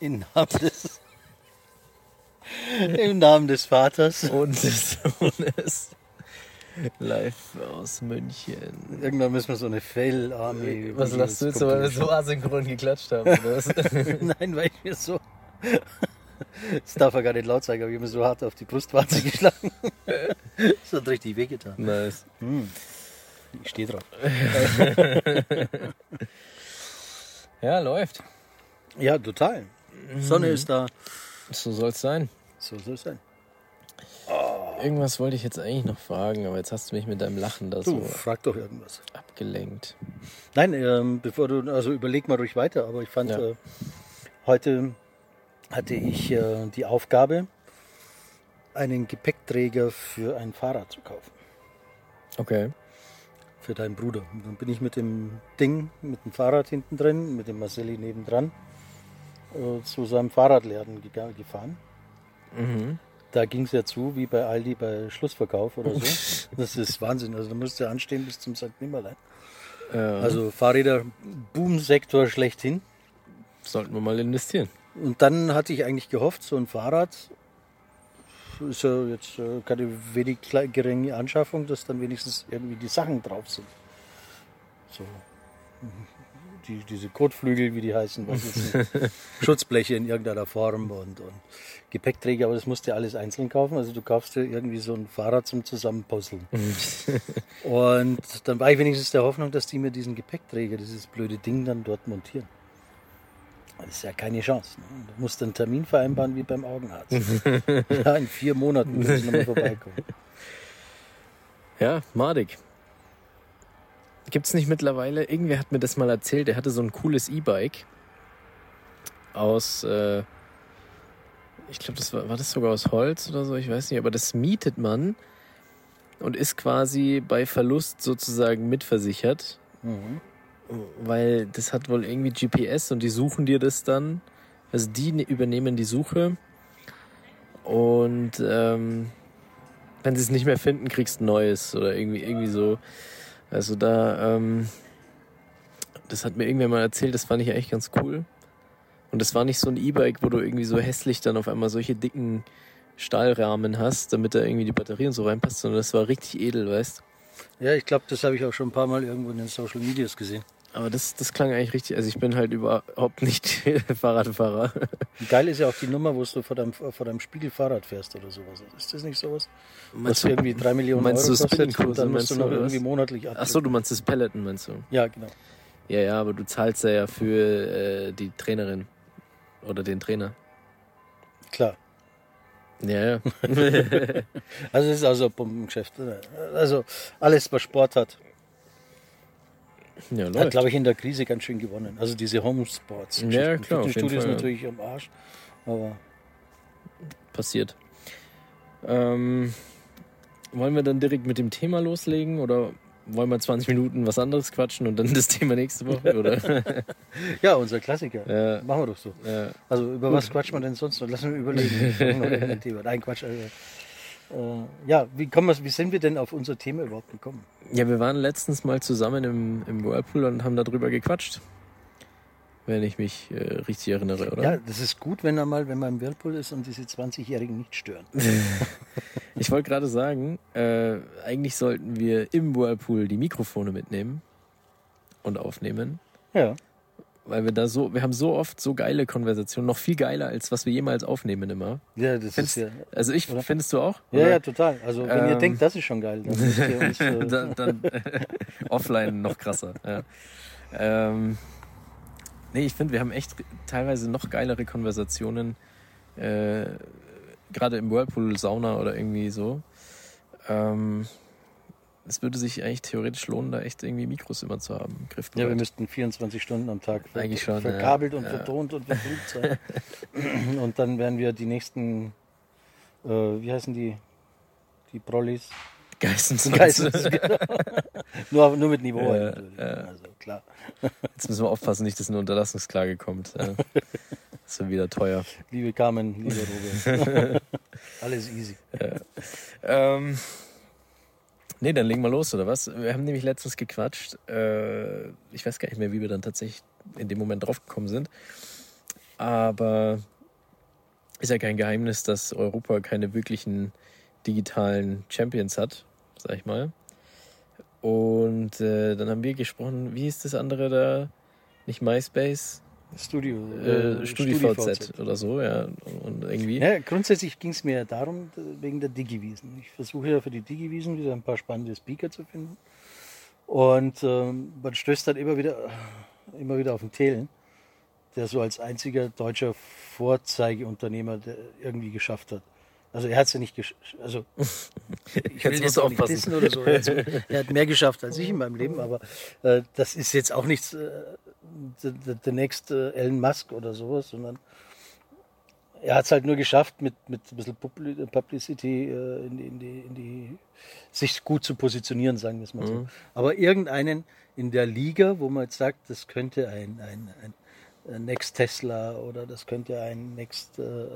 Im Namen des, im Namen des Vaters. Und des Sohnes. Live aus München. Irgendwann müssen wir so eine Fail-Army. Was lachst du jetzt, weil wir so asynchron geklatscht haben? Nein, weil ich mir so. Das darf er gar nicht laut sagen, aber ich habe mir so hart auf die Brustwarze geschlagen. Das hat richtig wehgetan. nice. Ich stehe drauf. Ja, läuft. Ja, total. Sonne ist da. So soll es sein. So soll es sein. Irgendwas wollte ich jetzt eigentlich noch fragen, aber jetzt hast du mich mit deinem Lachen da Du, so frag doch irgendwas. abgelenkt. Nein, ähm, bevor du, also überleg mal ruhig weiter, aber ich fand, Ja. äh, heute hatte ich äh, die Aufgabe, einen Gepäckträger für ein Fahrrad zu kaufen. Okay. Für deinen Bruder. Und dann bin ich mit dem Ding, mit dem Fahrrad hinten drin, mit dem Marcelli nebendran, äh, zu seinem Fahrradladen gefahren. Mhm. Da ging es ja zu, wie bei Aldi bei Schlussverkauf oder so. Das ist Wahnsinn. Also da musst du anstehen bis zum St. Nimmerlein. Ja, Also Fahrräder, Boom-Sektor schlechthin. sollten wir mal investieren. Und dann hatte ich eigentlich gehofft, so ein Fahrrad ist ja jetzt äh, keine wenig geringe Anschaffung, dass dann wenigstens irgendwie die Sachen drauf sind. So die, diese Kotflügel, wie die heißen. Schutzbleche in irgendeiner Form und, und Gepäckträger, aber das musst du alles einzeln kaufen. Also du kaufst dir irgendwie so ein Fahrrad zum Zusammenpuzzeln. und dann war ich wenigstens der Hoffnung, dass die mir diesen Gepäckträger, dieses blöde Ding dann dort montieren. Das ist ja keine Chance. Ne? Du musst einen Termin vereinbaren wie beim Augenarzt. ja, in vier Monaten muss ich nochmal vorbeikommen. Ja, madig. Gibt's nicht mittlerweile, irgendwer hat mir das mal erzählt, der hatte so ein cooles E-Bike aus, äh, ich glaube, das war, war das sogar aus Holz oder so, ich weiß nicht, aber das mietet man und ist quasi bei Verlust sozusagen mitversichert, Mhm. weil das hat wohl irgendwie GPS und die suchen dir das dann, also die ne- übernehmen die Suche. Und ähm, wenn sie es nicht mehr finden, kriegst du ein neues oder irgendwie, irgendwie so. Also da, ähm, das hat mir irgendwer mal erzählt, das fand ich eigentlich ganz cool. Und das war nicht so ein E-Bike, wo du irgendwie so hässlich dann auf einmal solche dicken Stahlrahmen hast, damit da irgendwie die Batterie und so reinpasst, sondern das war richtig edel, weißt Ja, ich glaube, das habe ich auch schon ein paar Mal irgendwo in den Social Medias gesehen. Aber das, das klang eigentlich richtig, also ich bin halt überhaupt nicht Fahrradfahrer. Geil ist ja auch die Nummer, wo du vor deinem, vor deinem Spiegel Fahrrad fährst oder sowas. Ist das nicht sowas? Was Meinst du- irgendwie drei Millionen meinst Euro du kostet und dann musst meinst du noch irgendwie monatlich ab. Ach so, du meinst das Peloton, meinst du? Ja, genau. Ja, ja, aber du zahlst ja, für äh, die Trainerin oder den Trainer. Klar. Ja, ja. Also es ist also ein Pumpengeschäft. Also alles, was Sport hat, ja hat, glaube ich, in der Krise ganz schön gewonnen. Also diese Homesports. Ja, klar, Fitnessstudio ist ja. natürlich am Arsch. Aber passiert. Ähm, wollen wir dann direkt mit dem Thema loslegen oder wollen wir 20 Minuten was anderes quatschen und dann das Thema nächste Woche? Oder? ja, unser Klassiker. Ja. Machen wir doch so. ja. Also über was quatscht man denn sonst noch? Lass uns überlegen. Nein, Quatsch. Also, ja, wie, kommen wir, wie sind wir denn auf unser Thema überhaupt gekommen? ja, wir waren letztens mal zusammen im, im Whirlpool und haben darüber gequatscht. Wenn ich mich äh, richtig erinnere, oder? Ja, das ist gut, wenn er mal, wenn man im Whirlpool ist und diese 20-Jährigen nicht stören. Ich wollte gerade sagen, äh, eigentlich sollten wir im Whirlpool die Mikrofone mitnehmen und aufnehmen. Ja. Weil wir da so, wir haben so oft so geile Konversationen, noch viel geiler, als was wir jemals aufnehmen immer. Ja, das Findest, ist ja. also ich, oder? findest du auch? Ja, Oder? ja, total. Also wenn ihr Ähm. denkt, das ist schon geil, dann ihr uns, äh, dann, dann offline noch krasser. Ja. Ähm, nee, ich finde, wir haben echt teilweise noch geilere Konversationen, äh, gerade im Whirlpool, Sauna oder irgendwie so. Ähm, es würde sich eigentlich theoretisch lohnen, da echt irgendwie Mikros immer zu haben. ja, wir Griffbereit. müssten 24 Stunden am Tag ver Eigentlich schon, verkabelt ja. und Ja. vertont und verflucht sein. und dann werden wir die nächsten, äh, wie heißen die, die Prollis? Geistens. Geistens, genau. nur, nur mit Niveau. Ja, halt natürlich. ja. Also klar. Jetzt müssen wir aufpassen, nicht, dass eine Unterlassungsklage kommt. Das wird wieder teuer. Liebe Carmen, liebe Robert. Alles easy. Ähm, nee, dann legen wir los, oder was? Wir haben nämlich letztens gequatscht. Äh, ich weiß gar nicht mehr, wie wir dann tatsächlich in dem Moment draufgekommen sind. Aber ist ja kein Geheimnis, dass Europa keine wirklichen digitalen Champions hat, sag ich mal. Und äh, dann haben wir gesprochen, wie ist das andere da? Nicht MySpace? Studio, Äh, StudiVZ oder so, ja. Und irgendwie. Ja, grundsätzlich ging es mir ja darum, wegen der Digiwiesen. Ich versuche ja für die Digiwiesen wieder ein paar spannende Speaker zu finden. Und ähm, man stößt dann immer wieder, immer wieder auf den Thelen, der so als einziger deutscher Vorzeigeunternehmer der irgendwie geschafft hat. Also er hat es ja nicht geschafft. Also ich will Jetzt musst auch nicht wissen oder so. Also, er hat mehr geschafft als ich in meinem Leben, aber äh, das ist jetzt auch nichts äh, the next äh, Elon Musk oder sowas, sondern er hat es halt nur geschafft, mit, mit ein bisschen Publi- Publicity äh, in, die, in, die, in die sich gut zu positionieren, sagen wir es mal so. Aber irgendeinen in der Liga, wo man jetzt sagt, das könnte ein, ein, ein Next Tesla oder das könnte ein Next äh, äh,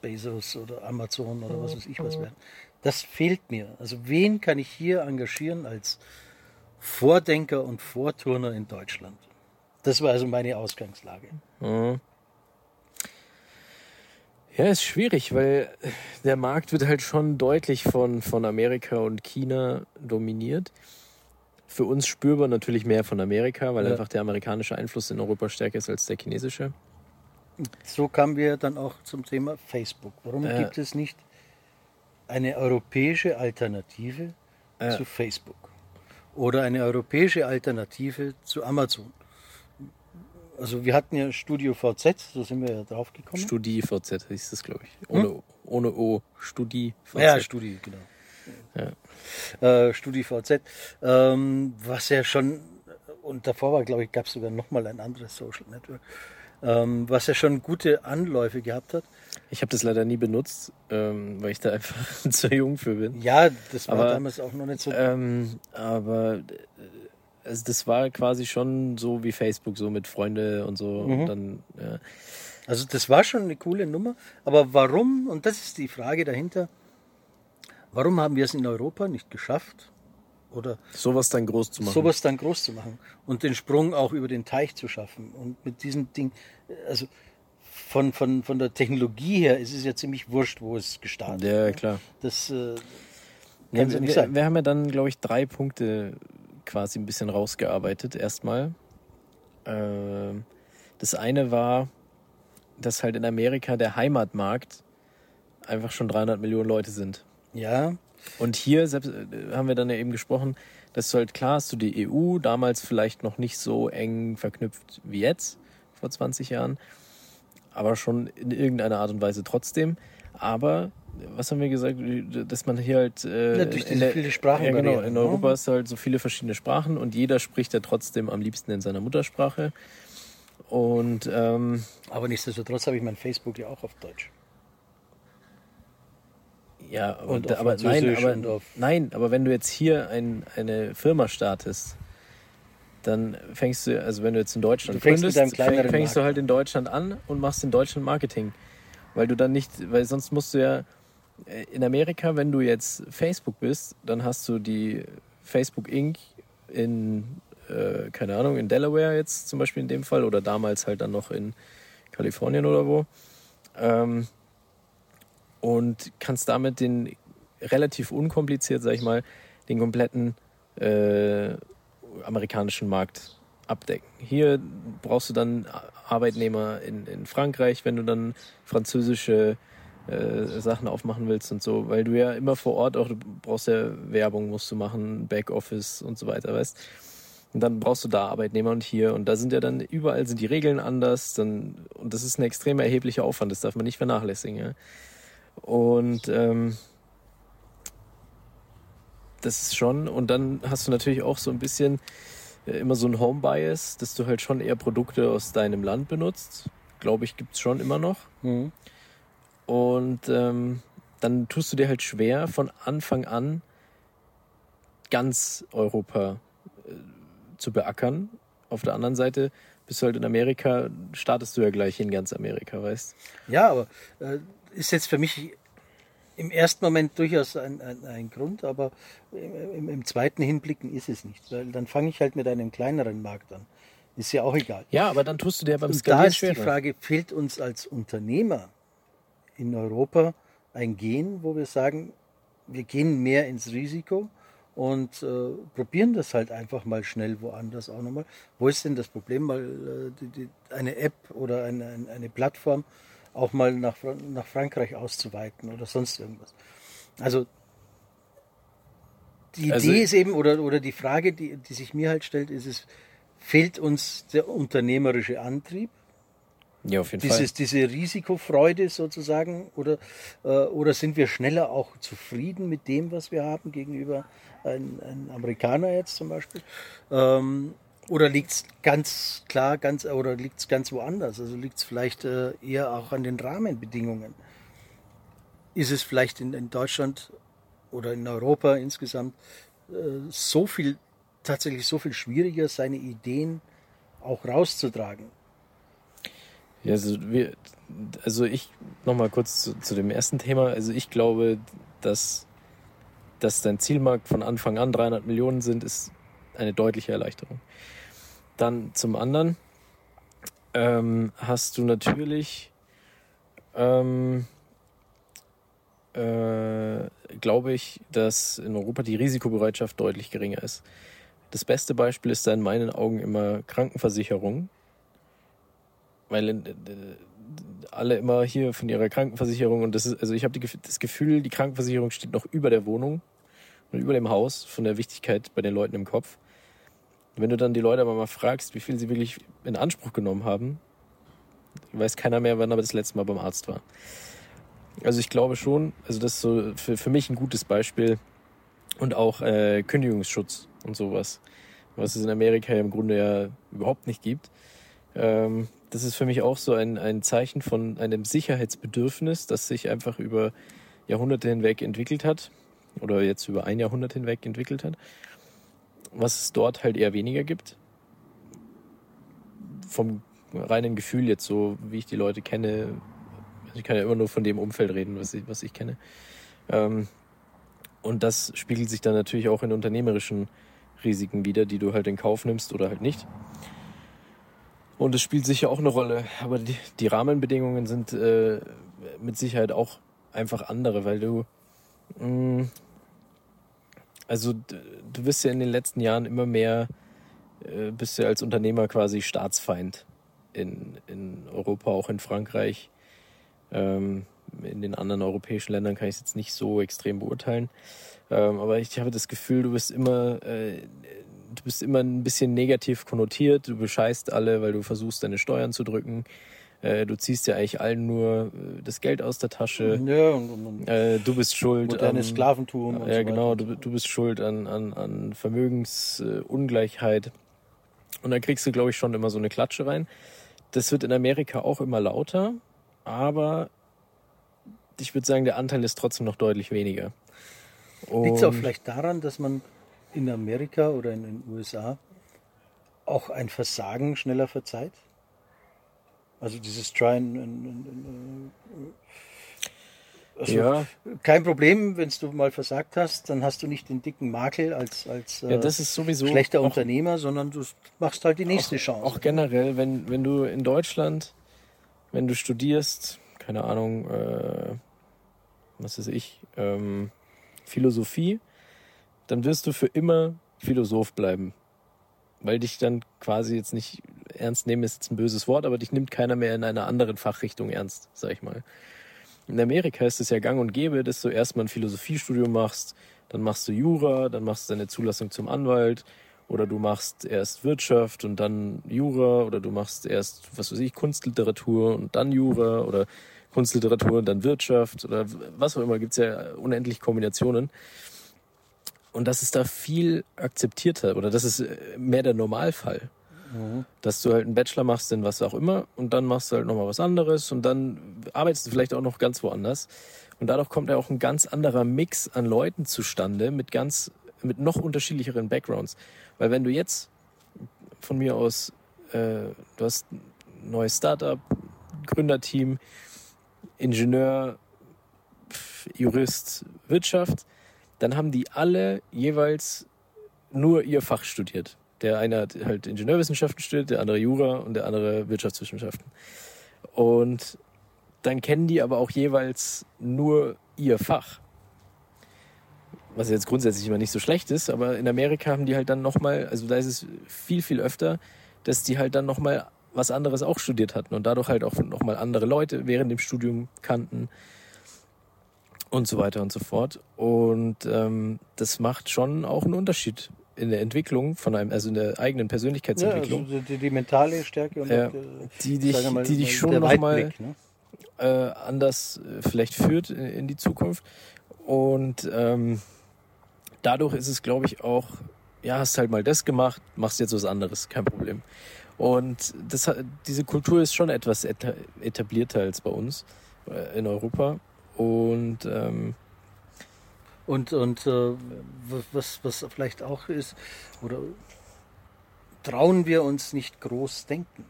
Bezos oder Amazon oder was weiß ich was werden. Das fehlt mir. Also wen kann ich hier engagieren als Vordenker und Vorturner in Deutschland? Das war also meine Ausgangslage. Mhm. Ja, ist schwierig, weil der Markt wird halt schon deutlich von, von Amerika und China dominiert. Für uns spürbar natürlich mehr von Amerika, weil Ja. einfach der amerikanische Einfluss in Europa stärker ist als der chinesische. So kamen wir dann auch zum Thema Facebook. Warum Ja. gibt es nicht eine europäische Alternative Ja. zu Facebook? Oder eine europäische Alternative zu Amazon? Also wir hatten ja Studio VZ, so sind wir ja drauf gekommen. Studi VZ hieß das, glaube ich. Ohne, ohne O. Studi VZ. Hm? Ja, Studi, genau. Äh, Studi VZ, ähm, was ja schon, und davor war, glaube ich, gab es sogar nochmal ein anderes Social Network, ähm, was ja schon gute Anläufe gehabt hat. Ich habe das leider nie benutzt, ähm, weil ich da einfach zu jung für bin. Ja, das war Aber, damals auch noch nicht so. Ähm, aber äh, also das war quasi schon so wie Facebook, so mit Freunde und so. Mhm. Und dann, ja. Also das war schon eine coole Nummer, aber warum, und das ist die Frage dahinter, warum haben wir es in Europa nicht geschafft oder sowas dann groß zu machen. sowas dann groß zu machen und den Sprung auch über den Teich zu schaffen und mit diesem Ding, also von, von, von der Technologie her ist es ja ziemlich wurscht, wo es gestartet Ja, ist. klar. Das äh, Ja, wir, nicht wir, sein. wir haben ja dann, glaube ich, drei Punkte quasi ein bisschen rausgearbeitet. Erstmal. Ähm, das eine war, dass halt in Amerika der Heimatmarkt einfach schon 300 Millionen Leute sind. Ja, Und hier selbst, äh, haben wir dann ja eben gesprochen, dass du halt klar hast, du die EU damals vielleicht noch nicht so eng verknüpft wie jetzt, vor 20 Jahren, aber schon in irgendeiner Art und Weise trotzdem. Aber, was haben wir gesagt, dass man hier halt. Äh, Ja, durch in diese der- viele Sprachenbarrieren, Ja, genau. In ne? Europa hast du halt so viele verschiedene Sprachen und jeder spricht ja trotzdem am liebsten in seiner Muttersprache. Und ähm, aber nichtsdestotrotz habe ich mein Facebook ja auch auf Deutsch. Ja, Und und, aber nein, aber nein, aber wenn du jetzt hier ein, eine Firma startest, dann fängst du, also wenn du jetzt in Deutschland Du fängst gründest, fäng- fängst du halt in Deutschland an und machst in Deutschland Marketing, weil du dann nicht, weil sonst musst du ja äh, in Amerika, wenn du jetzt Facebook bist, dann hast du die Facebook Inc. in äh, keine Ahnung in Delaware jetzt zum Beispiel in dem Fall oder damals halt dann noch in Kalifornien oder wo. Ähm, und kannst damit den relativ unkompliziert, sag ich mal, den kompletten äh, amerikanischen Markt abdecken. Hier brauchst du dann Arbeitnehmer in, in Frankreich, wenn du dann französische äh, Sachen aufmachen willst und so, weil du ja immer vor Ort auch, du brauchst ja Werbung, musst du machen, Backoffice und so weiter, weißt und dann brauchst du da Arbeitnehmer und hier. Und da sind ja dann, überall sind die Regeln anders. Dann, und das ist ein extrem erheblicher Aufwand, das darf man nicht vernachlässigen. Ja. Und ähm, das ist schon, und dann hast du natürlich auch so ein bisschen äh, immer so ein Home-Bias, dass du halt schon eher Produkte aus deinem Land benutzt. Glaube ich, gibt's schon immer noch. Mhm. Und ähm, dann tust du dir halt schwer, von Anfang an ganz Europa äh, zu beackern. Auf der anderen Seite bist du halt in Amerika, startest du ja gleich in ganz Amerika, weißt Ja, aber äh, ist jetzt für mich im ersten Moment durchaus ein, ein, ein Grund, aber im, im, zweiten Hinblicken ist es nicht. Weil dann fange ich halt mit einem kleineren Markt an. Ist ja auch egal. Ja, aber dann tust du dir beim Und da Skalieren ist die. Frage, fehlt uns als Unternehmer in Europa ein Gen, wo wir sagen, wir gehen mehr ins Risiko und äh, probieren das halt einfach mal schnell woanders auch nochmal. Wo ist denn das Problem, mal äh, die, die, eine App oder eine, eine- eine Plattform auch mal nach, nach Frankreich auszuweiten oder sonst irgendwas? Also die Also- Idee ist eben, oder, oder die Frage, die, die sich mir halt stellt, ist es, fehlt uns der unternehmerische Antrieb? Ja, auf jeden Fall. Dieses, diese Risikofreude sozusagen oder, äh, oder sind wir schneller auch zufrieden mit dem, was wir haben gegenüber einem ein Amerikaner jetzt zum Beispiel? Ähm, oder liegt es ganz klar, ganz oder liegt es ganz woanders? Also liegt es vielleicht äh, eher auch an den Rahmenbedingungen? Ist es vielleicht in, in Deutschland oder in Europa insgesamt äh, so viel tatsächlich so viel schwieriger, seine Ideen auch rauszutragen? Ja, also, wir, also ich nochmal kurz zu, zu dem ersten Thema. Also ich glaube, dass, dass dein Zielmarkt von Anfang an 300 Millionen sind, ist eine deutliche Erleichterung. Dann zum anderen ähm, hast du natürlich, ähm, äh, glaube ich, dass in Europa die Risikobereitschaft deutlich geringer ist. Das beste Beispiel ist da in meinen Augen immer Krankenversicherung weil äh, alle immer hier von ihrer Krankenversicherung und das ist, also ich habe das Gefühl, die Krankenversicherung steht noch über der Wohnung und über dem Haus von der Wichtigkeit bei den Leuten im Kopf. Wenn du dann die Leute aber mal fragst, wie viel sie wirklich in Anspruch genommen haben, weiß keiner mehr, wann er das letzte Mal beim Arzt war. Also ich glaube schon, also das ist so für, für mich ein gutes Beispiel und auch äh, Kündigungsschutz und sowas, was es in Amerika ja im Grunde ja überhaupt nicht gibt. Ähm, das ist für mich auch so ein, ein Zeichen von einem Sicherheitsbedürfnis, das sich einfach über Jahrhunderte hinweg entwickelt hat oder jetzt über ein Jahrhundert hinweg entwickelt hat, was es dort halt eher weniger gibt. Vom reinen Gefühl jetzt so, wie ich die Leute kenne, also ich kann ja immer nur von dem Umfeld reden, was ich, was ich kenne. Ähm, und das spiegelt sich dann natürlich auch in unternehmerischen Risiken wieder, die du halt in Kauf nimmst oder halt nicht. Und es spielt sicher auch eine Rolle. Aber die, die Rahmenbedingungen sind äh, mit Sicherheit auch einfach andere, weil du. Mh, also du bist ja in den letzten Jahren immer mehr, äh, bist ja als Unternehmer quasi Staatsfeind in, in Europa, auch in Frankreich. Ähm, in den anderen europäischen Ländern kann ich es jetzt nicht so extrem beurteilen. Ähm, aber ich habe das Gefühl, du bist immer, äh, du bist immer ein bisschen negativ konnotiert. Du bescheißt alle, weil du versuchst, deine Steuern zu drücken. Äh, du ziehst ja eigentlich allen nur äh, das Geld aus der Tasche. Ja, und, und, Äh, du bist schuld. modernes am- Sklaventum. und ja, so genau. Du, du bist schuld an, an, an Vermögensungleichheit. Und da kriegst du, glaube ich, schon immer so eine Klatsche rein. Das wird in Amerika auch immer lauter, aber ich würde sagen, der Anteil ist trotzdem noch deutlich weniger. Liegt es auch vielleicht daran, dass man in Amerika oder in den USA auch ein Versagen schneller verzeiht? Also dieses Try and, and, äh, also Ja, kein Problem, wenn du mal versagt hast, dann hast du nicht den dicken Makel als, als äh, ja, das ist sowieso schlechter Unternehmer, sondern du machst halt die nächste auch, Chance. auch generell, wenn, wenn du in Deutschland, wenn du studierst, keine Ahnung, äh, was weiß ich, ähm, Philosophie, dann wirst du für immer Philosoph bleiben. Weil dich dann quasi jetzt nicht ernst nehmen, ist jetzt ein böses Wort, aber dich nimmt keiner mehr in einer anderen Fachrichtung ernst, sag ich mal. In Amerika ist es ja gang und gäbe, dass du erstmal ein Philosophiestudium machst, dann machst du Jura, dann machst du deine Zulassung zum Anwalt oder du machst erst Wirtschaft und dann Jura oder du machst erst, was weiß ich, Kunstliteratur und dann Jura oder Kunstliteratur und dann Wirtschaft oder was auch immer, gibt's ja unendlich Kombinationen. Und das ist da viel akzeptierter oder das ist äh, mehr der Normalfall. Dass du halt einen Bachelor machst in was auch immer und dann machst du halt nochmal was anderes und dann arbeitest du vielleicht auch noch ganz woanders. Und dadurch kommt ja auch ein ganz anderer Mix an Leuten zustande mit ganz, mit noch unterschiedlicheren Backgrounds. Weil wenn du jetzt von mir aus, äh, du hast ein neues Startup, Gründerteam, Ingenieur, Jurist, Wirtschaft, dann haben die alle jeweils nur ihr Fach studiert. Der eine hat halt Ingenieurwissenschaften studiert, der andere Jura und der andere Wirtschaftswissenschaften. Und dann kennen die aber auch jeweils nur ihr Fach. Was jetzt grundsätzlich immer nicht so schlecht ist, aber in Amerika haben die halt dann nochmal, also da ist es viel, viel öfter, dass die halt dann nochmal was anderes auch studiert hatten und dadurch halt auch nochmal andere Leute während dem Studium kannten und so weiter und so fort. Und ähm, das macht schon auch einen Unterschied in der Entwicklung von einem, also in der eigenen Persönlichkeitsentwicklung. Ja, also die, die, mentale Stärke und ja, auch, die dich, mal, die dich schon nochmal ne? äh, anders äh, vielleicht führt in, in, die Zukunft. Und ähm, dadurch ist es, glaube ich, auch, ja, hast halt mal das gemacht, machst jetzt was anderes, kein Problem. Und das, diese Kultur ist schon etwas etablierter als bei uns äh, in Europa. Und ähm, und, und äh, was, was vielleicht auch ist, oder trauen wir uns nicht groß denken?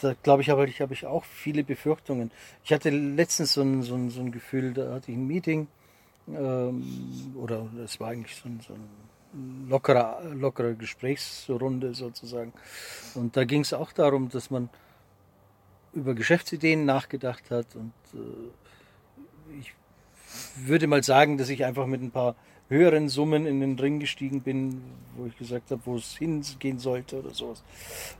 Da glaube ich, aber ich habe ich auch viele Befürchtungen. Ich hatte letztens so ein, so ein, so ein Gefühl, da hatte ich ein Meeting, ähm, oder es war eigentlich so ein, so ein lockerer, lockere Gesprächsrunde sozusagen. Und da ging es auch darum, dass man über Geschäftsideen nachgedacht hat. Und äh, ich würde mal sagen, dass ich einfach mit ein paar höheren Summen in den Ring gestiegen bin, wo ich gesagt habe, wo es hingehen sollte oder sowas.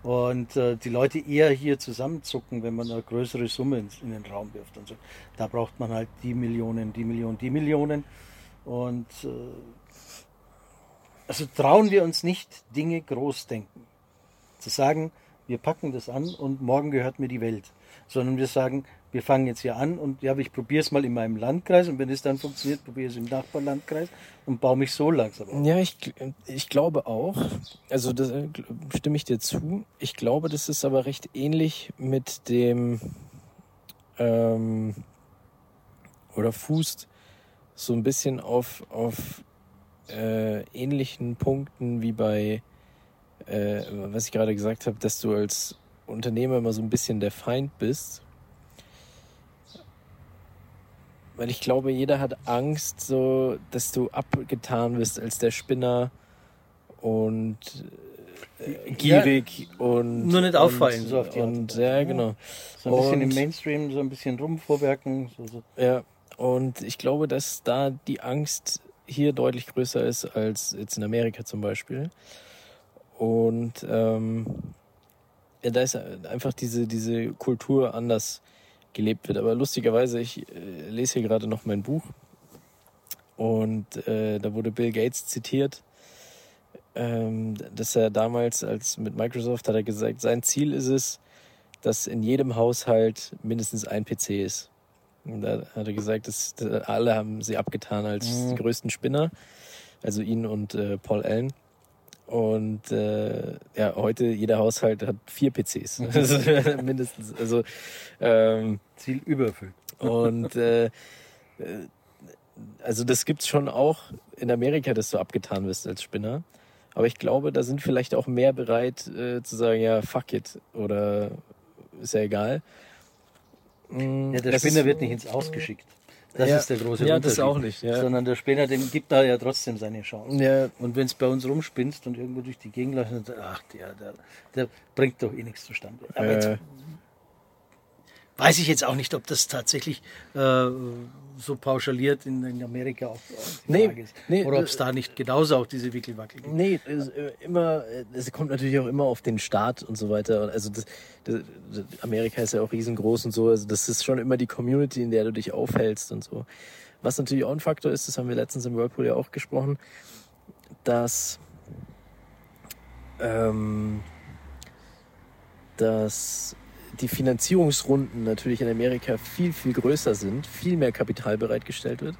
Und äh, die Leute eher hier zusammenzucken, wenn man eine größere Summe in, in den Raum wirft. Und so. Da braucht man halt die Millionen, die Millionen, die Millionen. Und äh, also trauen wir uns nicht, Dinge groß denken. Zu sagen, wir packen das an und morgen gehört mir die Welt. Sondern wir sagen, wir fangen jetzt hier an und ja, ich probiere es mal in meinem Landkreis und wenn es dann funktioniert, probiere es im Nachbarlandkreis und baue mich so langsam auf. Ja, ich, ich glaube auch, also das äh, stimme ich dir zu. Ich glaube, das ist aber recht ähnlich mit dem ähm, oder fußt so ein bisschen auf, auf äh, ähnlichen Punkten wie bei äh, was ich gerade gesagt habe, dass du als Unternehmer immer so ein bisschen der Feind bist. Weil ich glaube, jeder hat Angst, so, dass du abgetan wirst als der Spinner und äh, gierig ja, und nur nicht auffallen, und, so auf die und ja, genau. So ein bisschen und, im Mainstream, so ein bisschen rumvorwerken. So, so. Ja, und ich glaube, dass da die Angst hier deutlich größer ist als jetzt in Amerika zum Beispiel. Und ähm, ja, da ist einfach diese, diese Kultur anders gelebt wird. Aber lustigerweise, ich äh, lese hier gerade noch mein Buch und äh, da wurde Bill Gates zitiert, ähm, dass er damals als mit Microsoft hat er gesagt, sein Ziel ist es, dass in jedem Haushalt mindestens ein PC ist. Und da hat er gesagt, dass, alle haben sie abgetan als mhm. die größten Spinner, also ihn und äh, Paul Allen. Und äh, ja, heute jeder Haushalt hat vier PCs. Mindestens. Also ähm, Ziel übererfüllt. Und äh, äh, also das gibt's schon auch in Amerika, dass du abgetan wirst als Spinner. Aber ich glaube, da sind vielleicht auch mehr bereit äh, zu sagen, ja, fuck it oder ist ja egal. Ja, der das Spinner wird nicht ins Ausgeschickt. Das ja, ist der große ja, Unterschied. das auch nicht. Ja. Sondern der Spinner, dem gibt da ja trotzdem seine Chance. Ja. Und wenn es bei uns rumspinnst und irgendwo durch die Gegend läuft, dann ach, der, der, der bringt doch eh nichts zustande. Aber jetzt weiß ich jetzt auch nicht, ob das tatsächlich äh, so pauschaliert in, in Amerika auch die nee, Frage ist. Nee, Oder ob es da nicht genauso auch diese Wickelwackel gibt. Nee, es, äh, immer, es kommt natürlich auch immer auf den Staat und so weiter. Also das, das, Amerika ist ja auch riesengroß und so. Also das ist schon immer die Community, in der du dich aufhältst und so. Was natürlich auch ein Faktor ist, das haben wir letztens im Whirlpool ja auch gesprochen, dass ähm, dass die Finanzierungsrunden natürlich in Amerika viel, viel größer sind, viel mehr Kapital bereitgestellt wird.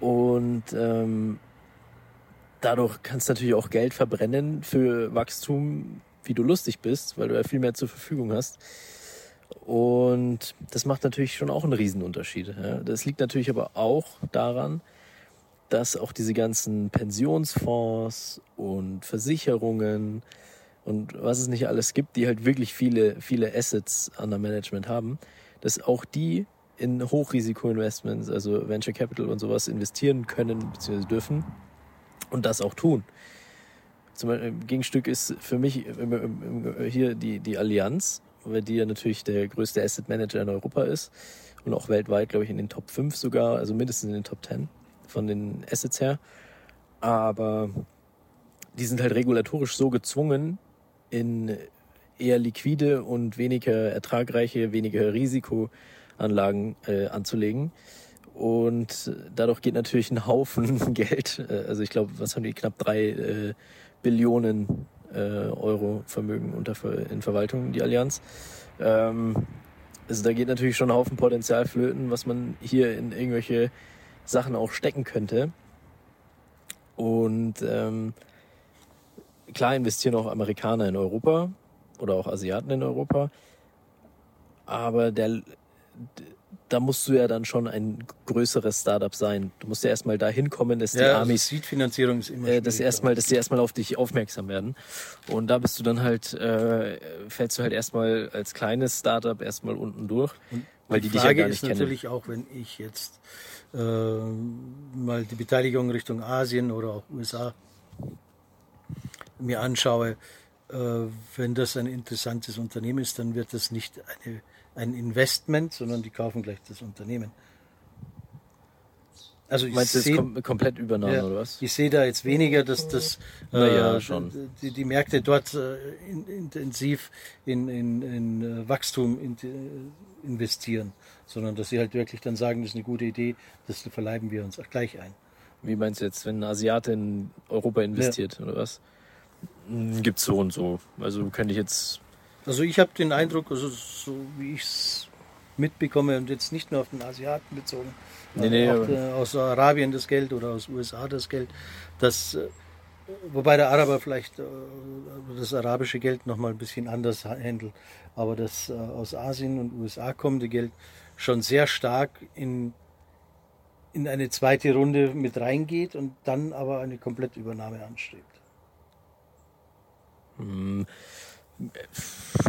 Und ähm, dadurch kannst du natürlich auch Geld verbrennen für Wachstum, wie du lustig bist, weil du ja viel mehr zur Verfügung hast. Und das macht natürlich schon auch einen Riesenunterschied. Ja. Das liegt natürlich aber auch daran, dass auch diese ganzen Pensionsfonds und Versicherungen und was es nicht alles gibt, die halt wirklich viele, viele Assets an der Management haben, dass auch die in Hochrisiko-Investments, also Venture Capital und sowas investieren können bzw. dürfen und das auch tun. zum Beispiel, Gegenstück ist für mich hier die, die Allianz, weil die ja natürlich der größte Asset Manager in Europa ist und auch weltweit, glaube ich, in den Top 5 sogar, also mindestens in den Top 10 von den Assets her. Aber die sind halt regulatorisch so gezwungen, in eher liquide und weniger ertragreiche, weniger Risikoanlagen äh, anzulegen. Und dadurch geht natürlich ein Haufen Geld, äh, also ich glaube, was haben die, knapp drei äh, Billionen äh, Euro Vermögen unter, in Verwaltung, die Allianz. Ähm, also da geht natürlich schon ein Haufen Potenzial flöten, was man hier in irgendwelche Sachen auch stecken könnte. Und ähm, klar investieren auch Amerikaner in Europa oder auch Asiaten in Europa. Aber der, da musst du ja dann schon ein größeres Startup sein. Du musst ja erstmal dahin kommen, dass die ja, also Amis Seed-Finanzierung ist immer äh, dass erstmal, dass die erstmal auf dich aufmerksam werden. Und da bist du dann halt, äh, fällst du halt erstmal als kleines Startup erstmal unten durch, Und weil die, die Frage dich ja gar nicht ist kennen. natürlich auch, wenn ich jetzt äh, mal die Beteiligung Richtung Asien oder auch USA mir anschaue, äh, wenn das ein interessantes Unternehmen ist, dann wird das nicht eine, ein Investment, sondern die kaufen gleich das Unternehmen. Also ich Meinst du seh, kom komplett Übernahme ja, oder was? Ich sehe da jetzt weniger, dass das naja, äh, schon. Die, die, Märkte dort äh, in, intensiv in, in, in äh, Wachstum in, äh, investieren, sondern dass sie halt wirklich dann sagen, das ist eine gute Idee, das verleiben wir uns auch gleich ein. Wie meinst du jetzt, wenn ein Asiate in Europa investiert ja. oder was? Gibt so und so. Also könnte ich jetzt. Also ich habe den Eindruck, also so wie ich es mitbekomme und jetzt nicht nur auf den Asiaten bezogen, nee, nee, auch äh, aus Arabien das Geld oder aus USA das Geld, dass äh, wobei der Araber vielleicht äh, das arabische Geld noch mal ein bisschen anders handelt, aber das aus Asien und USA kommende Geld schon sehr stark in in eine zweite Runde mit reingeht und dann aber eine Komplettübernahme anstrebt. Hm,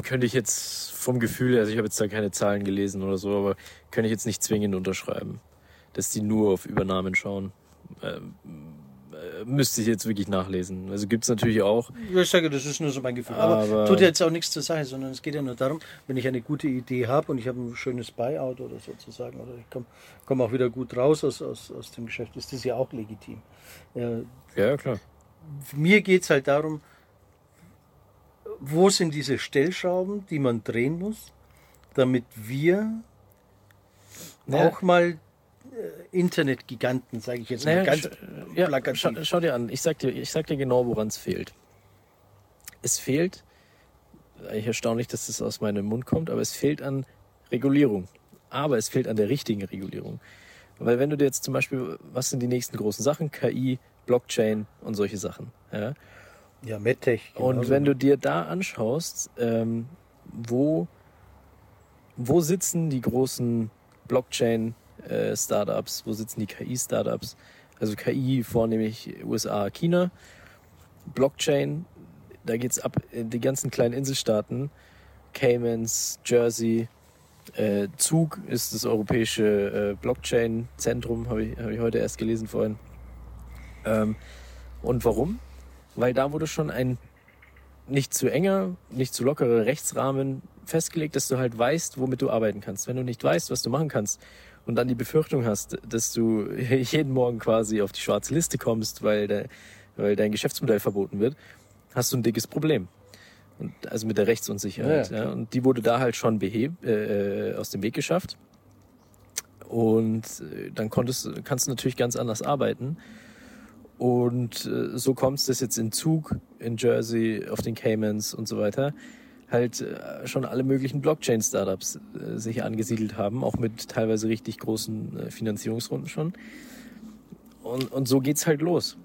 könnte ich jetzt vom Gefühl, also ich habe jetzt da keine Zahlen gelesen oder so, aber könnte ich jetzt nicht zwingend unterschreiben, dass die nur auf Übernahmen schauen. Ähm, äh, müsste ich jetzt wirklich nachlesen. Also gibt es natürlich auch. ich sage, das ist nur so mein Gefühl. Aber, aber tut jetzt auch nichts zur Sache, sondern es geht ja nur darum, wenn ich eine gute Idee habe und ich habe ein schönes Buyout oder sozusagen, oder ich komme komm auch wieder gut raus aus, aus, aus dem Geschäft, ist das ja auch legitim. Ja, ja klar. Mir geht es halt darum, wo sind diese Stellschrauben, die man drehen muss, damit wir ja. auch mal äh, Internetgiganten, sage ich jetzt naja, mal ganz ja, plakativ. Schau, schau, dir an, ich sag dir, ich sag dir genau, woran es fehlt. Es fehlt, eigentlich erstaunlich, dass das aus meinem Mund kommt, aber es fehlt an Regulierung. Aber es fehlt an der richtigen Regulierung. Weil wenn du dir jetzt zum Beispiel, was sind die nächsten großen Sachen? KI, Blockchain und solche Sachen. Ja? Ja, MedTech. Und wenn du dir da anschaust, ähm, wo, wo sitzen die großen Blockchain-Startups, äh, wo sitzen die KI-Startups? Also KI vornehmlich USA, China. Blockchain, da geht's ab in die ganzen kleinen Inselstaaten. Caymans, Jersey, äh, Zug ist das europäische äh, Blockchain-Zentrum, habe ich, hab ich heute erst gelesen vorhin. Ähm, und warum? Weil da wurde schon ein nicht zu enger, nicht zu lockerer Rechtsrahmen festgelegt, dass du halt weißt, womit du arbeiten kannst. Wenn du nicht weißt, was du machen kannst und dann die Befürchtung hast, dass du jeden Morgen quasi auf die schwarze Liste kommst, weil, de, weil dein Geschäftsmodell verboten wird, hast du ein dickes Problem. Und, also mit der Rechtsunsicherheit. Ja, ja. Und die wurde da halt schon beheb, äh, aus dem Weg geschafft. Und äh, dann konntest, kannst du natürlich ganz anders arbeiten. Und äh, so kommt es, dass jetzt in Zug, in Jersey, auf den Caymans und so weiter halt äh, schon alle möglichen Blockchain-Startups äh, sich angesiedelt haben, auch mit teilweise richtig großen äh, Finanzierungsrunden schon. Und, und so geht's halt los.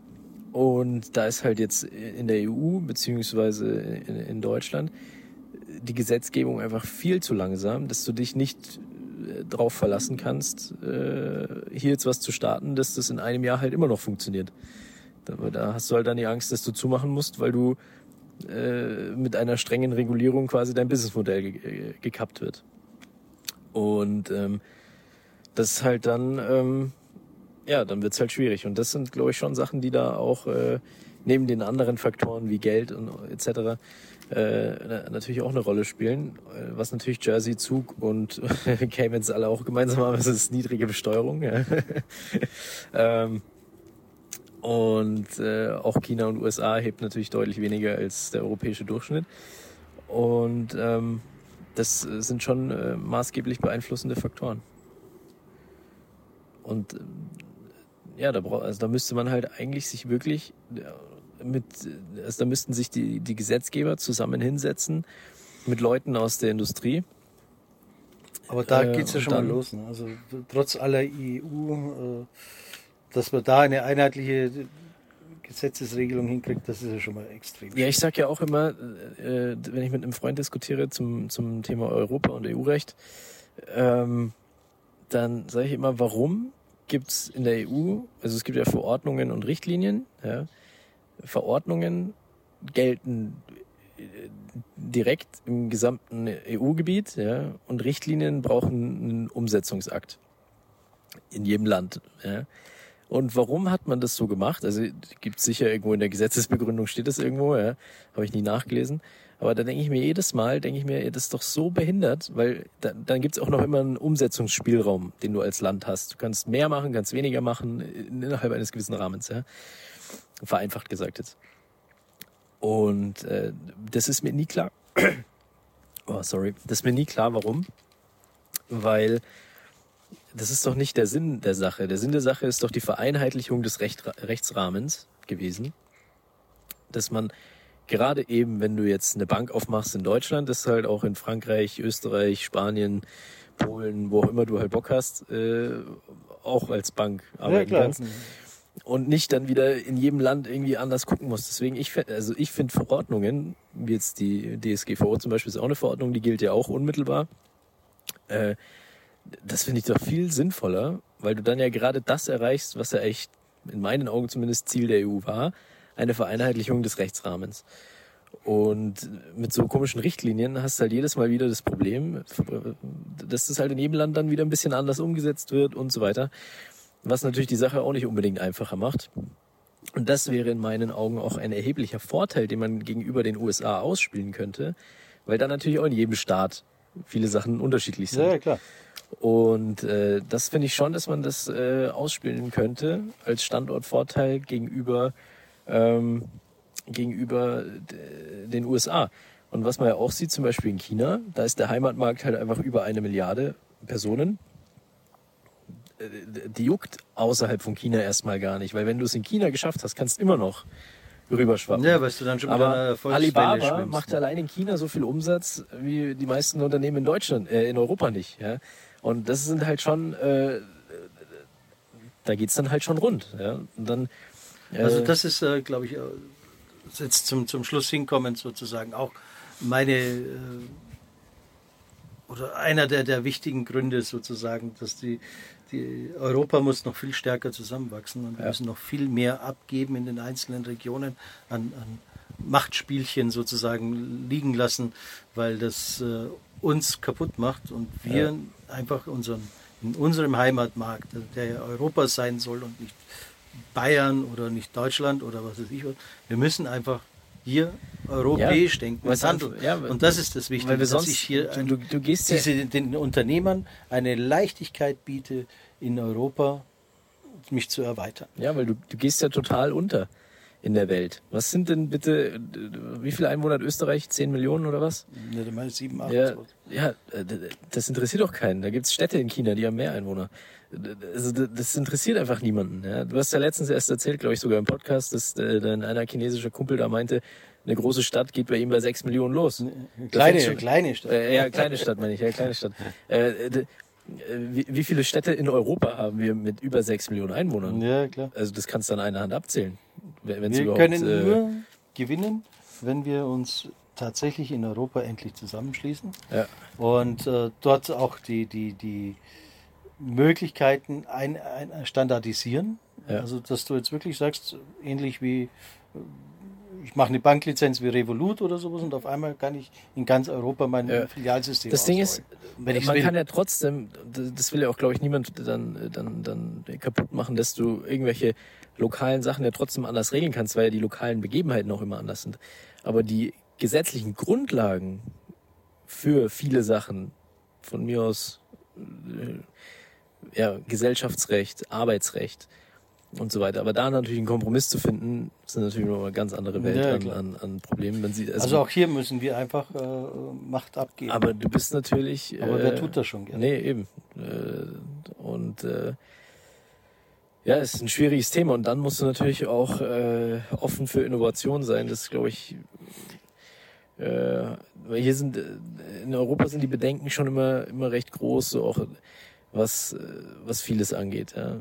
Und da ist halt jetzt in der EU beziehungsweise in, in Deutschland die Gesetzgebung einfach viel zu langsam, dass du dich nicht drauf verlassen kannst, äh, hier jetzt was zu starten, dass das in einem Jahr halt immer noch funktioniert. Da, da hast du halt dann die Angst, dass du zumachen musst, weil du äh, mit einer strengen Regulierung quasi dein Businessmodell ge gekappt wird. Und ähm, das ist halt dann, ähm, ja, dann wird's halt schwierig. Und das sind, glaube ich, schon Sachen, die da auch äh, neben den anderen Faktoren wie Geld und etc. Äh, natürlich auch eine Rolle spielen. Äh, was natürlich Jersey, Zug und Caymans alle auch gemeinsam haben, das ist niedrige Besteuerung. Ähm, und äh, auch China und USA hebt natürlich deutlich weniger als der europäische Durchschnitt. Und ähm, das sind schon äh, maßgeblich beeinflussende Faktoren. Und äh, ja, da, also da müsste man halt eigentlich sich wirklich mit, also da müssten sich die, die Gesetzgeber zusammen hinsetzen mit Leuten aus der Industrie. Aber da äh, geht's ja schon mal los. Ne? Also trotz aller EU, äh, dass man da eine einheitliche Gesetzesregelung hinkriegt, das ist ja schon mal extrem. Ja, ich sag ja auch immer, äh, wenn ich mit einem Freund diskutiere zum, zum Thema Europa und EU-Recht, ähm, dann sage ich immer, warum gibt's in der EU, also es gibt ja Verordnungen und Richtlinien, ja, Verordnungen gelten äh, direkt im gesamten EU-Gebiet ja, und Richtlinien brauchen einen Umsetzungsakt in jedem Land. Ja. Und warum hat man das so gemacht? Also gibt sicher irgendwo in der Gesetzesbegründung steht das irgendwo, ja, habe ich nie nachgelesen. Aber da denke ich mir jedes Mal, denke ich mir, das ist doch so behindert, weil da, dann gibt es auch noch immer einen Umsetzungsspielraum, den du als Land hast. Du kannst mehr machen, kannst weniger machen innerhalb eines gewissen Rahmens. Ja. Vereinfacht gesagt jetzt. Und äh, das ist mir nie klar. oh, sorry. Das ist mir nie klar, warum. Weil das ist doch nicht der Sinn der Sache. Der Sinn der Sache ist doch die Vereinheitlichung des Recht, Rechtsrahmens gewesen. Dass man gerade eben, wenn du jetzt eine Bank aufmachst in Deutschland, das halt auch in Frankreich, Österreich, Spanien, Polen, wo auch immer du halt Bock hast, äh, auch als Bank arbeiten ja, kannst und nicht dann wieder in jedem Land irgendwie anders gucken muss. Deswegen, ich, also ich finde Verordnungen, wie jetzt die DSGVO zum Beispiel ist auch eine Verordnung, die gilt ja auch unmittelbar. Äh, das finde ich doch viel sinnvoller, weil du dann ja gerade das erreichst, was ja echt in meinen Augen zumindest Ziel der EU war, eine Vereinheitlichung des Rechtsrahmens. Und mit so komischen Richtlinien hast du halt jedes Mal wieder das Problem, dass das halt in jedem Land dann wieder ein bisschen anders umgesetzt wird und so weiter was natürlich die Sache auch nicht unbedingt einfacher macht. Und das wäre in meinen Augen auch ein erheblicher Vorteil, den man gegenüber den USA ausspielen könnte, weil da natürlich auch in jedem Staat viele Sachen unterschiedlich sind. Ja, klar. Und äh, das finde ich schon, dass man das äh, ausspielen könnte als Standortvorteil gegenüber ähm, gegenüber den USA. Und was man ja auch sieht, zum Beispiel in China, da ist der Heimatmarkt halt einfach über eine Milliarde Personen die juckt außerhalb von China erstmal gar nicht, weil wenn du es in China geschafft hast, kannst du immer noch rüberschwappen. Ja, weißt du dann schon Aber Alibaba macht allein in China so viel Umsatz wie die meisten Unternehmen in Deutschland, äh, in Europa nicht. Ja? Und das sind halt schon, äh, da geht's dann halt schon rund. Ja? Und dann, äh, also das ist, äh, glaube ich, äh, jetzt zum, zum Schluss hinkommen sozusagen auch meine äh, oder einer der, der wichtigen Gründe sozusagen, dass die die Europa muss noch viel stärker zusammenwachsen und wir ja. müssen noch viel mehr abgeben in den einzelnen Regionen an, an Machtspielchen sozusagen liegen lassen, weil das äh, uns kaputt macht und wir ja. einfach unseren, in unserem Heimatmarkt, der ja Europa sein soll und nicht Bayern oder nicht Deutschland oder was weiß ich wir müssen einfach hier europäisch ja, denken und handeln. Ja, und das ist das Wichtige, dass ich hier ein, du, du gehst diese, ja, den Unternehmern eine Leichtigkeit biete, in Europa mich zu erweitern. Ja, weil du, du gehst ja total unter in der Welt. Was sind denn bitte, wie viele Einwohner hat Österreich? Zehn Millionen oder was? Ja, du meinst sieben, acht. Ja, ja, das interessiert doch keinen. Da gibt's Städte in China, die haben mehr Einwohner. Also das interessiert einfach niemanden. Ja. Du hast ja letztens erst erzählt, glaube ich, sogar im Podcast, dass äh, dann einer chinesische Kumpel da meinte, eine große Stadt geht bei ihm bei sechs Millionen los. Kleine, schon, kleine Stadt. Äh, ja, kleine Stadt meine ich, ja, kleine Stadt. Äh, wie, wie viele Städte in Europa haben wir mit über sechs Millionen Einwohnern? Ja, klar. Also das kannst du an einer Hand abzählen. Wenn's wir können äh, nur gewinnen, wenn wir uns tatsächlich in Europa endlich zusammenschließen ja. und äh, dort auch die, die, die Möglichkeiten ein, ein standardisieren. Ja. Also dass du jetzt wirklich sagst, ähnlich wie ich mache eine Banklizenz wie Revolut oder sowas und auf einmal kann ich in ganz Europa mein Ja. Filialsystem Das Ding ist, ausrollen, wenn ich's man will. kann ja trotzdem, das will ja auch, glaube ich, niemand dann, dann, dann kaputt machen, dass du irgendwelche lokalen Sachen ja trotzdem anders regeln kannst, weil ja die lokalen Begebenheiten auch immer anders sind. Aber die gesetzlichen Grundlagen für viele Sachen, von mir aus äh, ja, Gesellschaftsrecht, Arbeitsrecht und so weiter. Aber da natürlich einen Kompromiss zu finden, ist natürlich noch eine ganz andere Welt Ja, an, an, an Problemen. Man sieht, also, also auch hier müssen wir einfach äh, Macht abgeben. aber du bist natürlich. Aber äh, wer tut das schon gerne? Nee, eben. Äh, und äh, ja, es ist ein schwieriges Thema. Und dann musst du natürlich auch äh, offen für Innovation sein. Das glaube ich. Äh, weil hier sind äh, in Europa sind die Bedenken schon immer immer recht groß, so auch was äh, was vieles angeht. Ja.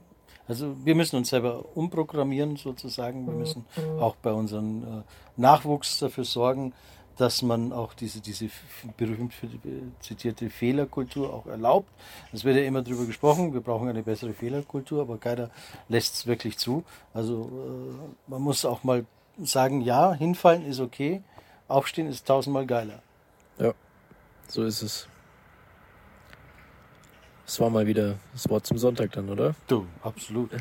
Also wir müssen uns selber umprogrammieren sozusagen. Wir müssen auch bei unserem äh, Nachwuchs dafür sorgen, dass man auch diese, diese berühmt zitierte Fehlerkultur auch erlaubt. Es wird ja immer drüber gesprochen, wir brauchen eine bessere Fehlerkultur, aber keiner lässt es wirklich zu. Also äh, man muss auch mal sagen, ja, hinfallen ist okay, aufstehen ist tausendmal geiler. So ist es. Das war mal wieder das Wort zum Sonntag dann, oder? Du, absolut.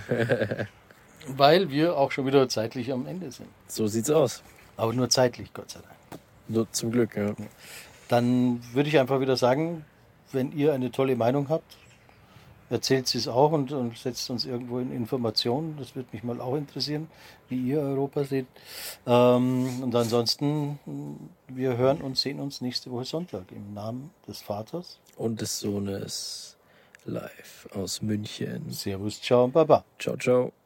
Weil wir auch schon wieder zeitlich am Ende sind. So sieht's aus. Aber nur zeitlich, Gott sei Dank. Nur zum Glück, ja. Dann würde ich einfach wieder sagen, wenn ihr eine tolle Meinung habt, erzählt sie es auch und, und setzt uns irgendwo in Informationen. Das würde mich mal auch interessieren, wie ihr Europa seht. Ähm, und ansonsten, wir hören und sehen uns nächste Woche Sonntag im Namen des Vaters. Und des Sohnes live aus München. Servus, ciao und baba. Ciao, ciao.